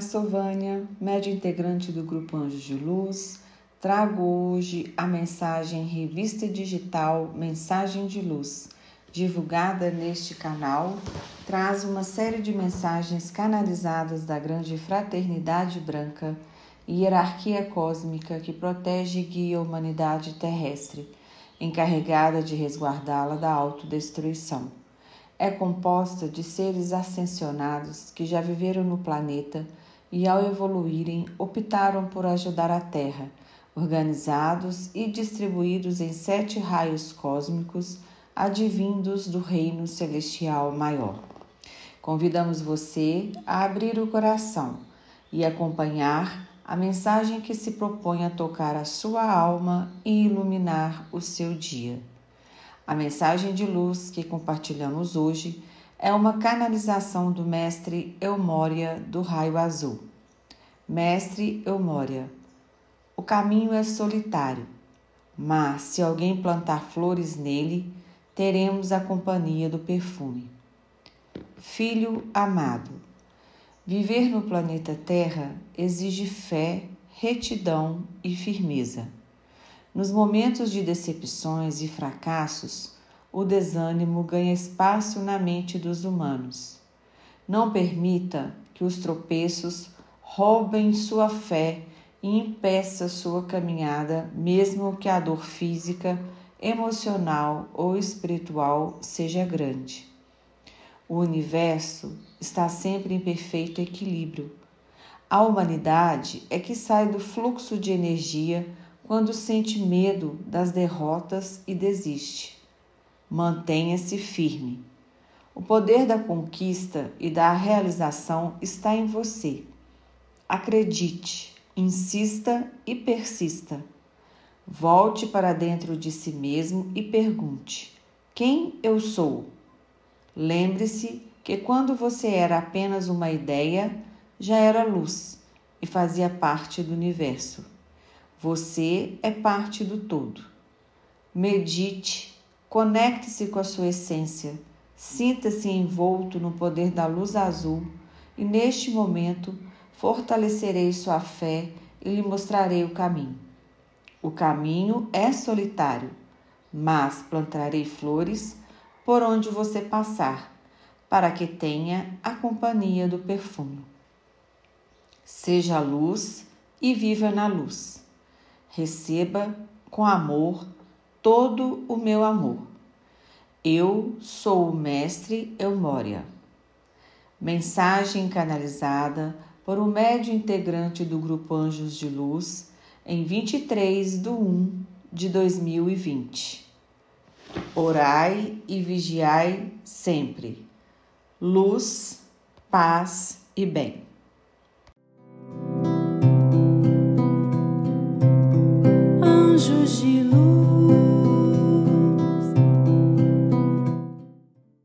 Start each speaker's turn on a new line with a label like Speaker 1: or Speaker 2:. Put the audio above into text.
Speaker 1: sou Vânia, média integrante do Grupo Anjos de Luz. Trago hoje a mensagem Revista Digital Mensagem de Luz, divulgada neste canal. Traz uma série de mensagens canalizadas da grande fraternidade branca e hierarquia cósmica que protege e guia a humanidade terrestre, encarregada de resguardá-la da autodestruição é composta de seres ascensionados que já viveram no planeta e, ao evoluírem, optaram por ajudar a Terra, organizados e distribuídos em sete raios cósmicos advindos do Reino Celestial Maior. Convidamos você a abrir o coração e acompanhar a mensagem que se propõe a tocar a sua alma e iluminar o seu dia. A mensagem de luz que compartilhamos hoje é uma canalização do mestre Eumória do Raio Azul. Mestre Eumória, o caminho é solitário, mas se alguém plantar flores nele, teremos a companhia do perfume. Filho amado, viver no planeta Terra exige fé, retidão e firmeza. Nos momentos de decepções e fracassos, o desânimo ganha espaço na mente dos humanos. Não permita que os tropeços roubem sua fé e impeça sua caminhada, mesmo que a dor física, emocional ou espiritual seja grande. O universo está sempre em perfeito equilíbrio. A humanidade é que sai do fluxo de energia quando sente medo das derrotas e desiste. Mantenha-se firme. O poder da conquista e da realização está em você. Acredite, insista e persista. Volte para dentro de si mesmo e pergunte: Quem eu sou? Lembre-se que quando você era apenas uma ideia, já era luz e fazia parte do universo. Você é parte do todo. Medite, conecte-se com a sua essência, sinta-se envolto no poder da luz azul e neste momento fortalecerei sua fé e lhe mostrarei o caminho. O caminho é solitário, mas plantarei flores por onde você passar, para que tenha a companhia do perfume. Seja luz e viva na luz receba com amor todo o meu amor. Eu sou o Mestre Eumória. Mensagem canalizada por um médio integrante do Grupo Anjos de Luz em 23 de 1 de 2020. Orai e vigiai sempre. Luz, paz e bem.